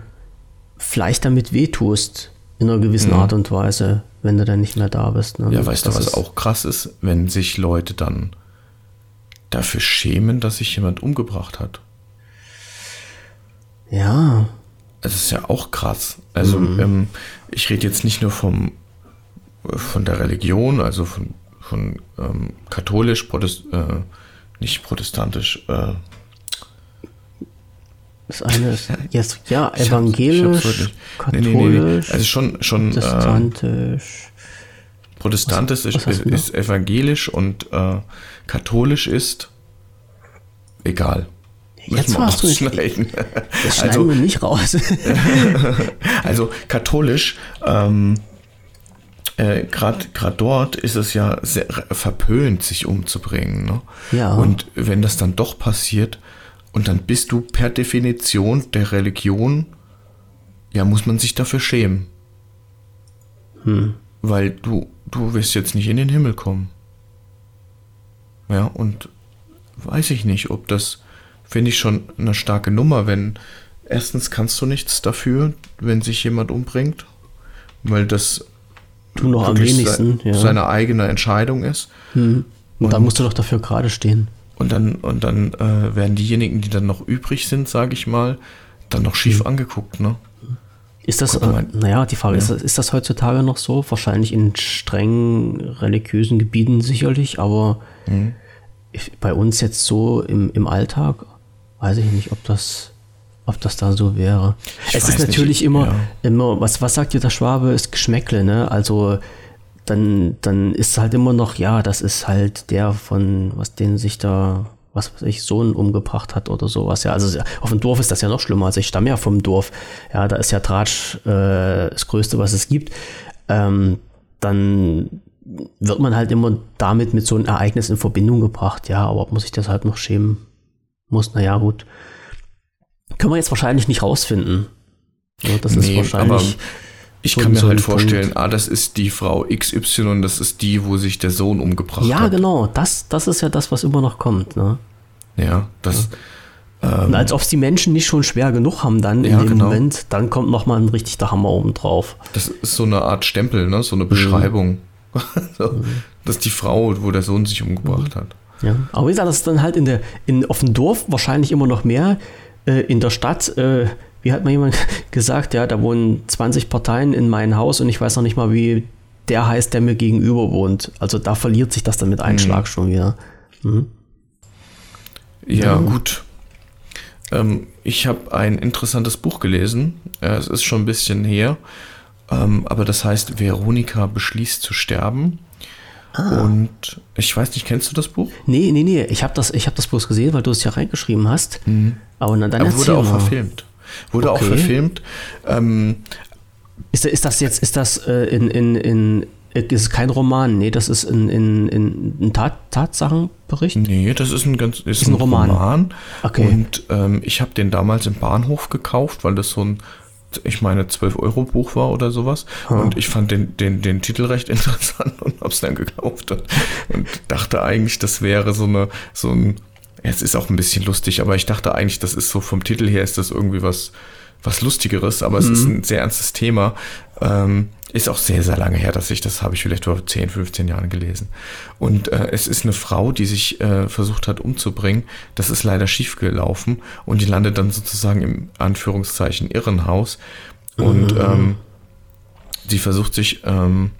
vielleicht damit wehtust in einer gewissen mhm. Art und Weise, wenn du dann nicht mehr da bist. Ne? Ja, weißt das du, was auch krass ist, wenn sich Leute dann dafür schämen, dass sich jemand umgebracht hat. Ja. Das ist ja auch krass. Also mhm. ähm, ich rede jetzt nicht nur vom, von der Religion, also von, von ähm, katholisch, Protest, äh, nicht protestantisch. Äh, das eine ist yes, ja evangelisch, hab, katholisch, nee, nee, nee, also schon schon äh, protestantisch. Äh, protestantisch was, was ist, ist, evangelisch und äh, katholisch ist egal. Jetzt machst du nicht. Das schneiden also, wir nicht raus. also katholisch, ähm, äh, gerade dort ist es ja sehr verpönt, sich umzubringen. Ne? Ja. Und wenn das dann doch passiert, und dann bist du per Definition der Religion, ja, muss man sich dafür schämen. Hm. Weil du, du wirst jetzt nicht in den Himmel kommen. Ja, und weiß ich nicht, ob das finde ich schon eine starke Nummer, wenn erstens kannst du nichts dafür, wenn sich jemand umbringt, weil das du noch am wenigsten se ja. seine eigene Entscheidung ist. Hm. Und, und dann musst du doch dafür gerade stehen. Und dann, und dann äh, werden diejenigen, die dann noch übrig sind, sage ich mal, dann noch schief hm. angeguckt, ne? Ist das, äh, naja, die Frage ja. ist, ist das heutzutage noch so? Wahrscheinlich in streng religiösen Gebieten sicherlich, aber mhm. bei uns jetzt so im, im Alltag weiß ich nicht, ob das, ob das da so wäre. Ich es ist natürlich nicht, immer, ja. immer, was, was sagt dir der Schwabe, ist Geschmäckle, ne? Also dann, dann ist halt immer noch, ja, das ist halt der von, was den sich da, was weiß ich, Sohn umgebracht hat oder sowas. Ja, also auf dem Dorf ist das ja noch schlimmer. Also ich stamme ja vom Dorf. Ja, da ist ja Tratsch äh, das Größte, was es gibt. Ähm, dann wird man halt immer damit mit so einem Ereignis in Verbindung gebracht. Ja, aber muss ich das halt noch schämen? Muss, naja, gut. Können wir jetzt wahrscheinlich nicht rausfinden. Ja, das nee, ist wahrscheinlich. ich kann mir so halt vorstellen, Punkt. ah, das ist die Frau XY, das ist die, wo sich der Sohn umgebracht ja, hat. Ja, genau. Das, das ist ja das, was immer noch kommt. Ne? Ja, das. Ja. Ähm, als ob es die Menschen nicht schon schwer genug haben, dann in dem genau. Moment, dann kommt nochmal ein richtig der Hammer oben drauf. Das ist so eine Art Stempel, ne? so eine mhm. Beschreibung. Mhm. so. Das ist die Frau, wo der Sohn sich umgebracht mhm. hat. Ja. Aber wie gesagt, das ist dann halt in der, in, auf dem Dorf wahrscheinlich immer noch mehr. Äh, in der Stadt, äh, wie hat mal jemand gesagt, ja, da wohnen 20 Parteien in meinem Haus und ich weiß noch nicht mal, wie der heißt, der mir gegenüber wohnt. Also da verliert sich das dann mit einem mhm. Schlag schon wieder. Mhm. Ja, ja, gut. Ähm, ich habe ein interessantes Buch gelesen. Ja, es ist schon ein bisschen her. Ähm, aber das heißt, Veronika beschließt zu sterben. Ah. Und ich weiß nicht, kennst du das Buch? Nee, nee, nee. Ich habe das, hab das bloß gesehen, weil du es ja reingeschrieben hast. Mhm. Aber dann, dann Aber wurde auch mal. verfilmt. Wurde okay. auch verfilmt. Ähm, ist, ist das jetzt, ist das äh, in, in, in ist kein Roman, nee, das ist ein, in, in, ein Tat, Tatsachenbericht? Nee, das ist ein ganz ist, ist ein, ein, Roman. Roman. Okay. Und ähm, ich habe den damals im Bahnhof gekauft, weil das so ein ich meine, 12 Euro Buch war oder sowas. Hm. Und ich fand den, den, den Titel recht interessant und hab's dann gekauft und, und dachte eigentlich, das wäre so eine, so ein, es ist auch ein bisschen lustig, aber ich dachte eigentlich, das ist so vom Titel her ist das irgendwie was, was Lustigeres, aber es ist mhm. ein sehr ernstes Thema. Ähm, ist auch sehr, sehr lange her, dass ich das habe ich vielleicht vor 10, 15 Jahren gelesen. Und äh, es ist eine Frau, die sich äh, versucht hat umzubringen. Das ist leider schief gelaufen und die landet dann sozusagen im Anführungszeichen Irrenhaus. Und mhm. ähm, sie versucht sich ähm,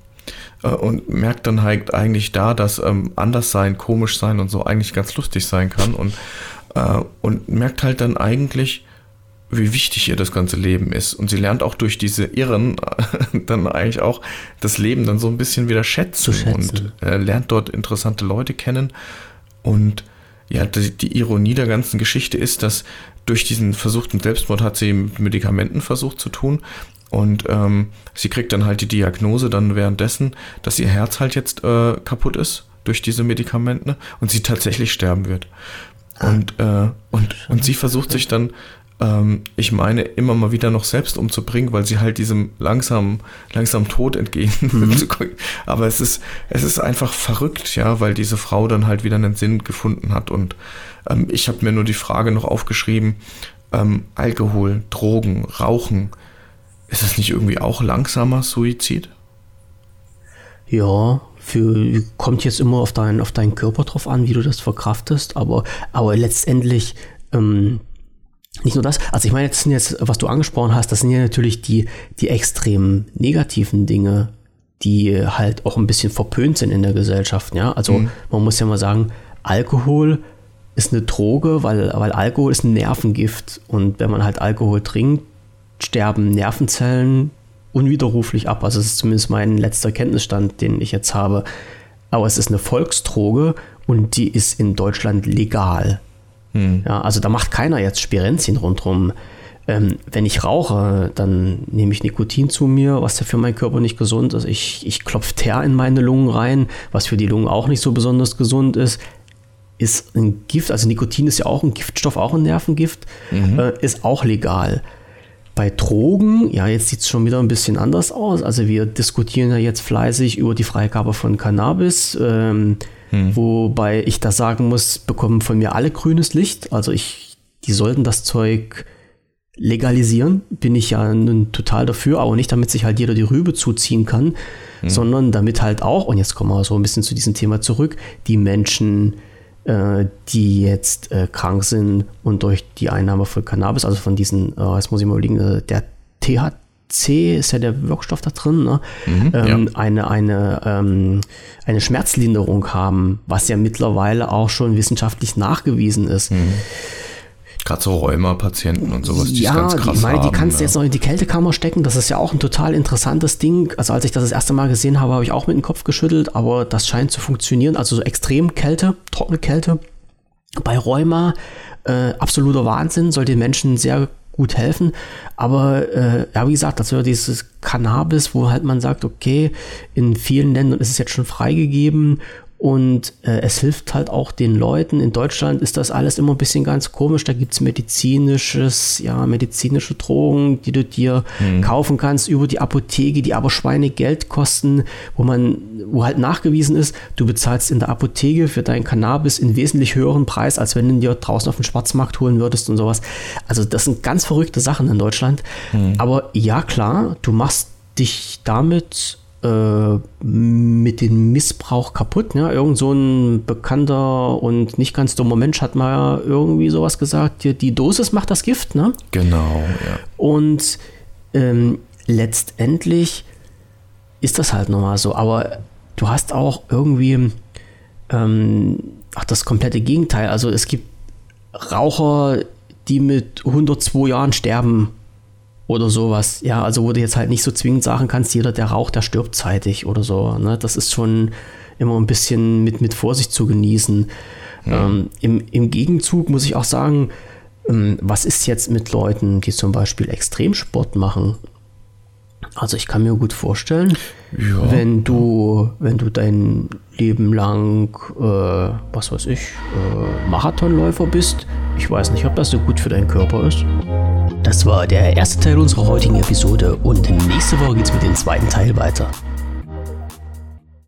äh, und merkt dann halt eigentlich da, dass ähm, anders sein, komisch sein und so eigentlich ganz lustig sein kann und, äh, und merkt halt dann eigentlich, wie wichtig ihr das ganze Leben ist. Und sie lernt auch durch diese Irren dann eigentlich auch das Leben dann so ein bisschen wieder schätzen, schätzen. und äh, lernt dort interessante Leute kennen. Und ja, die, die, Ironie der ganzen Geschichte ist, dass durch diesen versuchten Selbstmord hat sie mit Medikamenten versucht zu tun. Und ähm, sie kriegt dann halt die Diagnose dann währenddessen, dass ihr Herz halt jetzt äh, kaputt ist durch diese Medikamente und sie tatsächlich sterben wird. Und, äh, und, und sie versucht sich dann ähm, ich meine, immer mal wieder noch selbst umzubringen, weil sie halt diesem langsamen, langsamen Tod entgehen mhm. Aber es ist, es ist einfach verrückt, ja, weil diese Frau dann halt wieder einen Sinn gefunden hat. Und ähm, ich habe mir nur die Frage noch aufgeschrieben, ähm, Alkohol, Drogen, Rauchen, ist das nicht irgendwie auch langsamer Suizid? Ja, für, kommt jetzt immer auf, dein, auf deinen Körper drauf an, wie du das verkraftest, aber, aber letztendlich ähm, nicht nur das, also ich meine, jetzt sind jetzt, was du angesprochen hast, das sind ja natürlich die, die extrem negativen Dinge, die halt auch ein bisschen verpönt sind in der Gesellschaft. Ja, also mhm. man muss ja mal sagen, Alkohol ist eine Droge, weil, weil Alkohol ist ein Nervengift und wenn man halt Alkohol trinkt, sterben Nervenzellen unwiderruflich ab. Also das ist zumindest mein letzter Kenntnisstand, den ich jetzt habe. Aber es ist eine Volksdroge und die ist in Deutschland legal. Hm. Ja, also da macht keiner jetzt Spirenzien rundherum. Ähm, wenn ich rauche, dann nehme ich Nikotin zu mir, was ja für meinen Körper nicht gesund ist. Ich, ich klopfe Teer in meine Lungen rein, was für die Lungen auch nicht so besonders gesund ist. Ist ein Gift, also Nikotin ist ja auch ein Giftstoff, auch ein Nervengift, mhm. äh, ist auch legal. Bei Drogen, ja, jetzt sieht es schon wieder ein bisschen anders aus. Also wir diskutieren ja jetzt fleißig über die Freigabe von Cannabis. Ähm, hm. Wobei ich da sagen muss, bekommen von mir alle grünes Licht. Also ich, die sollten das Zeug legalisieren, bin ich ja nun total dafür, aber nicht damit sich halt jeder die Rübe zuziehen kann, hm. sondern damit halt auch, und jetzt kommen wir so ein bisschen zu diesem Thema zurück, die Menschen, äh, die jetzt äh, krank sind und durch die Einnahme von Cannabis, also von diesen, äh, jetzt muss ich mal überlegen, äh, der THC, C ist ja der Wirkstoff da drin, ne? mhm, ähm, ja. eine, eine, ähm, eine Schmerzlinderung haben, was ja mittlerweile auch schon wissenschaftlich nachgewiesen ist. Mhm. Gerade so Rheuma-Patienten und sowas, die ja, ganz krass ich meine, die kannst du ja. jetzt noch in die Kältekammer stecken. Das ist ja auch ein total interessantes Ding. Also als ich das das erste Mal gesehen habe, habe ich auch mit dem Kopf geschüttelt, aber das scheint zu funktionieren. Also so extrem Kälte, trockene Kälte. Bei Rheuma äh, absoluter Wahnsinn, soll den Menschen sehr gut helfen. Aber äh, ja, wie gesagt, das wäre dieses Cannabis, wo halt man sagt, okay, in vielen Ländern ist es jetzt schon freigegeben und äh, es hilft halt auch den Leuten. In Deutschland ist das alles immer ein bisschen ganz komisch. Da gibt es medizinisches, ja, medizinische Drogen, die du dir mhm. kaufen kannst über die Apotheke, die aber Schweinegeld kosten, wo man, wo halt nachgewiesen ist, du bezahlst in der Apotheke für dein Cannabis in wesentlich höheren Preis, als wenn du dir draußen auf dem Schwarzmarkt holen würdest und sowas. Also das sind ganz verrückte Sachen in Deutschland. Mhm. Aber ja, klar, du machst dich damit mit dem Missbrauch kaputt. Ne? Irgend so ein bekannter und nicht ganz dummer Mensch hat mal irgendwie sowas gesagt, die, die Dosis macht das Gift. Ne? Genau, ja. Und ähm, letztendlich ist das halt nochmal so. Aber du hast auch irgendwie ähm, ach, das komplette Gegenteil. Also es gibt Raucher, die mit 102 Jahren sterben oder sowas. Ja, also wo du jetzt halt nicht so zwingend sagen kannst, jeder, der raucht, der stirbt zeitig oder so. Ne? Das ist schon immer ein bisschen mit, mit Vorsicht zu genießen. Ja. Ähm, im, Im Gegenzug muss ich auch sagen, ähm, was ist jetzt mit Leuten, die zum Beispiel Extremsport machen? Also ich kann mir gut vorstellen, ja. wenn du, wenn du dein Leben lang, äh, was weiß ich, äh, Marathonläufer bist, ich weiß nicht, ob das so gut für deinen Körper ist. Das war der erste Teil unserer heutigen Episode und nächste Woche geht es mit dem zweiten Teil weiter.